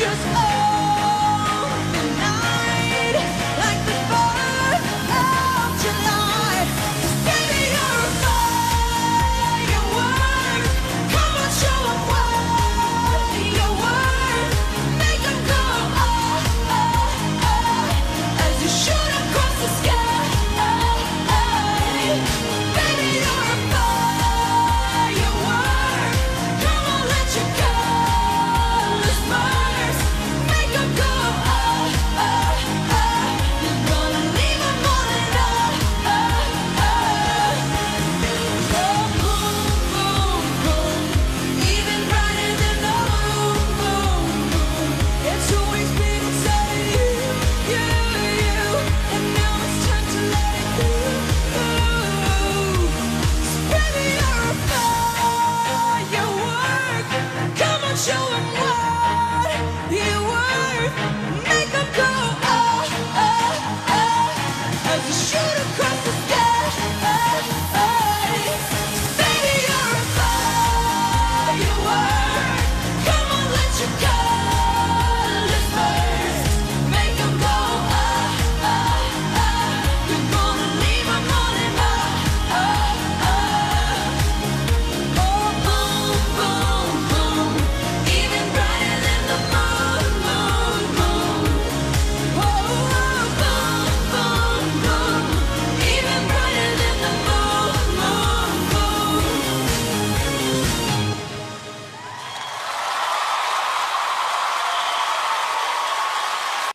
just oh. Show